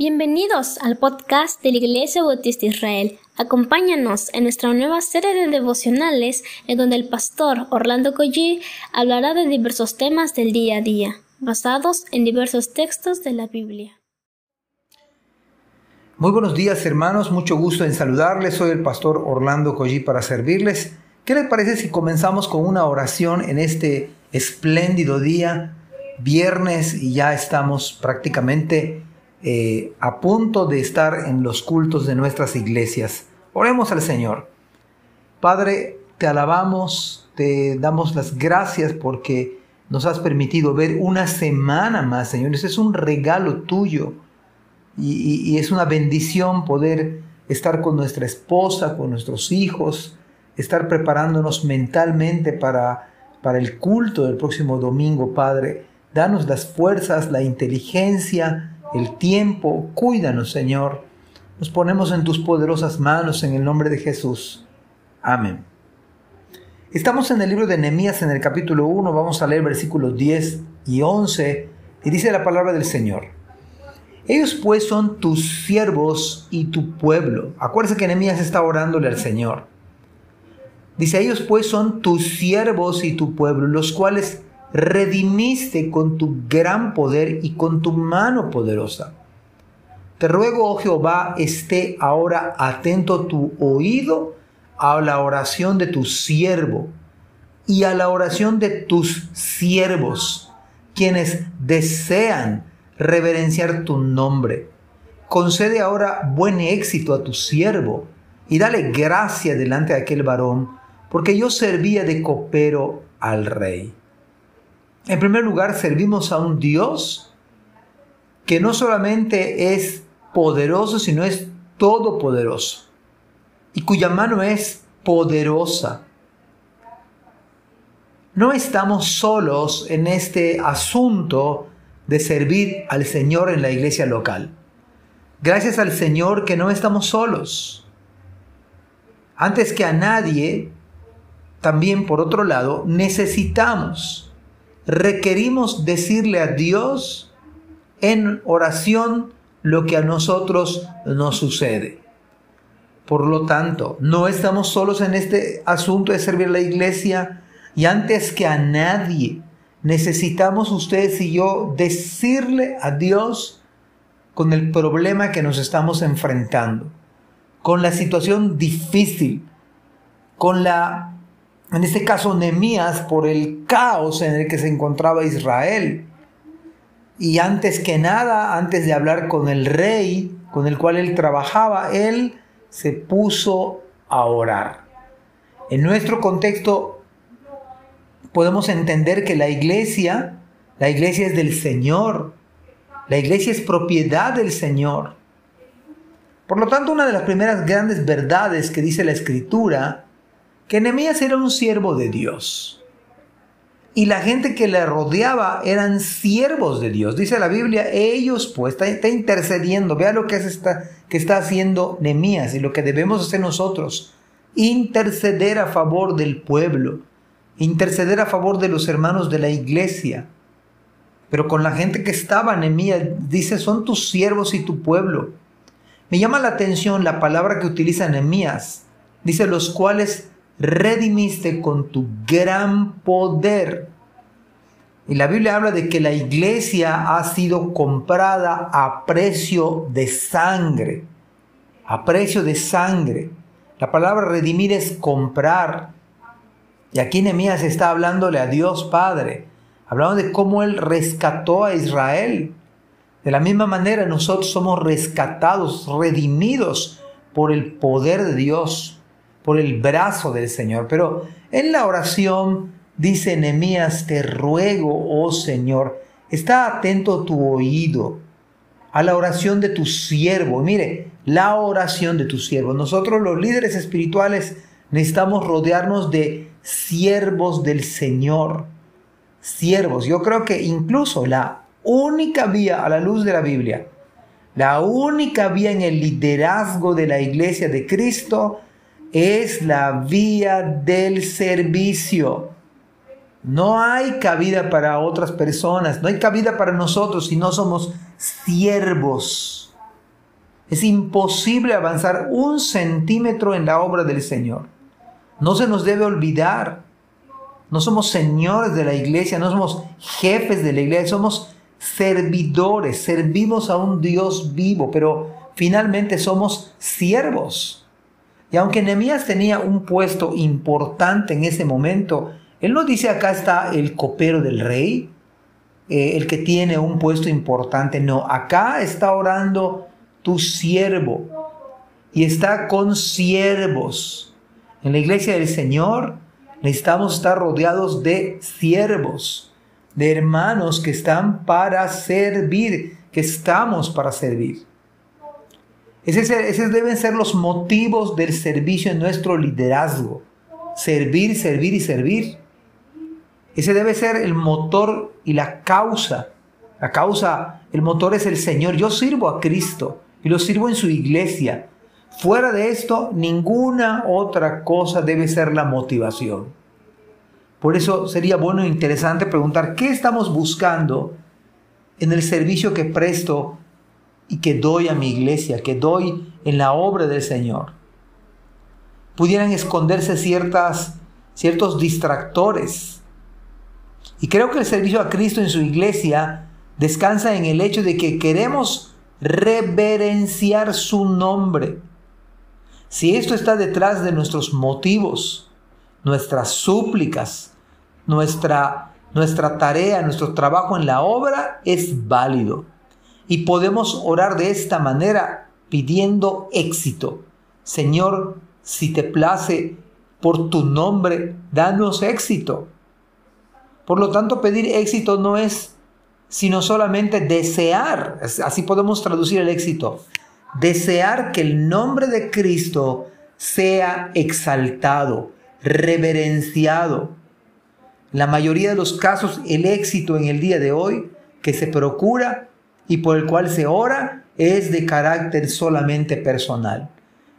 Bienvenidos al podcast de la Iglesia Bautista Israel. Acompáñanos en nuestra nueva serie de devocionales en donde el pastor Orlando Collie hablará de diversos temas del día a día, basados en diversos textos de la Biblia. Muy buenos días hermanos, mucho gusto en saludarles. Soy el pastor Orlando Collie para servirles. ¿Qué les parece si comenzamos con una oración en este espléndido día, viernes, y ya estamos prácticamente eh, a punto de estar en los cultos de nuestras iglesias. Oremos al Señor. Padre, te alabamos, te damos las gracias porque nos has permitido ver una semana más, Señor. Es un regalo tuyo y, y es una bendición poder estar con nuestra esposa, con nuestros hijos, estar preparándonos mentalmente para, para el culto del próximo domingo, Padre. Danos las fuerzas, la inteligencia, el tiempo. Cuídanos, Señor. Nos ponemos en tus poderosas manos en el nombre de Jesús. Amén. Estamos en el libro de Nehemías en el capítulo 1, vamos a leer versículos 10 y 11, y dice la palabra del Señor. Ellos pues son tus siervos y tu pueblo. Acuérdense que Nehemías está orándole al Señor. Dice, ellos pues son tus siervos y tu pueblo, los cuales redimiste con tu gran poder y con tu mano poderosa. Te ruego, oh Jehová, esté ahora atento tu oído a la oración de tu siervo y a la oración de tus siervos, quienes desean reverenciar tu nombre. Concede ahora buen éxito a tu siervo y dale gracia delante de aquel varón, porque yo servía de copero al rey. En primer lugar, servimos a un Dios que no solamente es poderoso, sino es todopoderoso y cuya mano es poderosa. No estamos solos en este asunto de servir al Señor en la iglesia local. Gracias al Señor que no estamos solos. Antes que a nadie, también por otro lado, necesitamos requerimos decirle a Dios en oración lo que a nosotros nos sucede. Por lo tanto, no estamos solos en este asunto de servir a la iglesia y antes que a nadie necesitamos ustedes y yo decirle a Dios con el problema que nos estamos enfrentando, con la situación difícil, con la en este caso Nemías, por el caos en el que se encontraba Israel. Y antes que nada, antes de hablar con el rey con el cual él trabajaba, él se puso a orar. En nuestro contexto podemos entender que la iglesia, la iglesia es del Señor, la iglesia es propiedad del Señor. Por lo tanto, una de las primeras grandes verdades que dice la escritura que Nehemías era un siervo de Dios. Y la gente que le rodeaba eran siervos de Dios. Dice la Biblia, ellos pues está, intercediendo. Vea lo que, está, haciendo Nehemías y lo que debemos hacer nosotros. Interceder a favor del pueblo. Interceder a favor de los hermanos de la iglesia. Pero con la gente que estaba, Nehemías dice, son tus siervos y tu pueblo. Me llama la atención la palabra que utiliza Nehemías. Dice, los cuales redimiste con tu gran poder. Y la Biblia habla de que la iglesia ha sido comprada a precio de sangre. A precio de sangre. La palabra redimir es comprar. Y aquí Nehemías está hablándole a Dios Padre, hablando de cómo Él rescató a Israel. De la misma manera nosotros somos rescatados, redimidos por el poder de Dios por el brazo del Señor. Pero en la oración dice Nehemías, te ruego, oh Señor, está atento tu oído a la oración de tu siervo. Mire, la oración de tu siervo. Nosotros los líderes espirituales necesitamos rodearnos de siervos del Señor. Siervos. Yo creo que incluso la única vía a la luz de la Biblia, la única vía en el liderazgo de la iglesia de Cristo es la vía del servicio. No hay cabida para otras personas, no hay cabida para nosotros si no somos siervos. Es imposible avanzar un centímetro en la obra del Señor. No se nos debe olvidar. No somos señores de la iglesia, no somos jefes de la iglesia, somos servidores, servimos a un Dios vivo, pero finalmente somos siervos. Y aunque Nehemías tenía un puesto importante en ese momento, él no dice acá está el copero del rey, eh, el que tiene un puesto importante, no, acá está orando tu siervo y está con siervos. En la iglesia del Señor necesitamos estar rodeados de siervos, de hermanos que están para servir, que estamos para servir. Esos deben ser los motivos del servicio en nuestro liderazgo. Servir, servir y servir. Ese debe ser el motor y la causa. La causa, el motor es el Señor. Yo sirvo a Cristo y lo sirvo en su iglesia. Fuera de esto, ninguna otra cosa debe ser la motivación. Por eso sería bueno e interesante preguntar, ¿qué estamos buscando en el servicio que presto y que doy a mi iglesia, que doy en la obra del Señor. Pudieran esconderse ciertas, ciertos distractores. Y creo que el servicio a Cristo en su iglesia descansa en el hecho de que queremos reverenciar su nombre. Si esto está detrás de nuestros motivos, nuestras súplicas, nuestra, nuestra tarea, nuestro trabajo en la obra, es válido. Y podemos orar de esta manera pidiendo éxito. Señor, si te place por tu nombre, danos éxito. Por lo tanto, pedir éxito no es sino solamente desear, así podemos traducir el éxito, desear que el nombre de Cristo sea exaltado, reverenciado. La mayoría de los casos, el éxito en el día de hoy que se procura y por el cual se ora es de carácter solamente personal.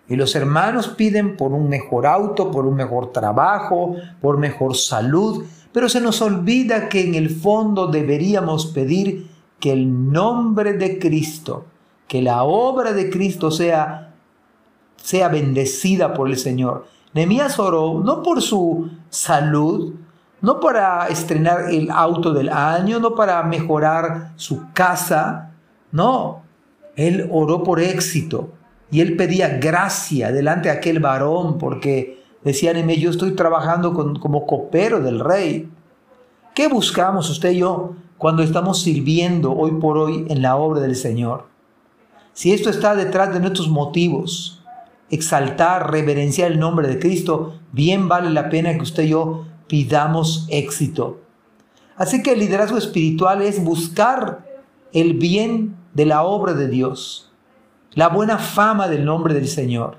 Y los hermanos piden por un mejor auto, por un mejor trabajo, por mejor salud, pero se nos olvida que en el fondo deberíamos pedir que el nombre de Cristo, que la obra de Cristo sea, sea bendecida por el Señor. Nehemías oró no por su salud, no para estrenar el auto del año, no para mejorar su casa, no, él oró por éxito y él pedía gracia delante de aquel varón porque decía mí, yo estoy trabajando como copero del rey. ¿Qué buscamos usted y yo cuando estamos sirviendo hoy por hoy en la obra del Señor? Si esto está detrás de nuestros motivos, exaltar, reverenciar el nombre de Cristo, bien vale la pena que usted y yo pidamos éxito. Así que el liderazgo espiritual es buscar el bien de la obra de Dios, la buena fama del nombre del Señor.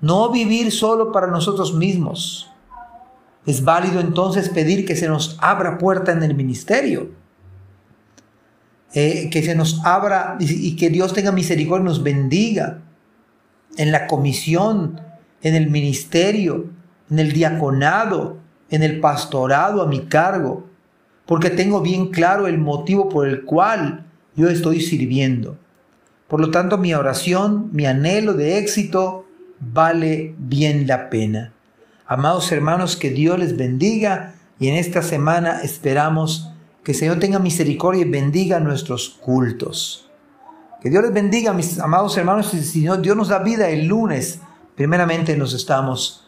No vivir solo para nosotros mismos. Es válido entonces pedir que se nos abra puerta en el ministerio. Eh, que se nos abra y, y que Dios tenga misericordia y nos bendiga en la comisión, en el ministerio, en el diaconado, en el pastorado a mi cargo, porque tengo bien claro el motivo por el cual yo estoy sirviendo. Por lo tanto, mi oración, mi anhelo de éxito vale bien la pena. Amados hermanos, que Dios les bendiga y en esta semana esperamos que el Señor tenga misericordia y bendiga nuestros cultos. Que Dios les bendiga, mis amados hermanos, y si Dios nos da vida el lunes, primeramente nos estamos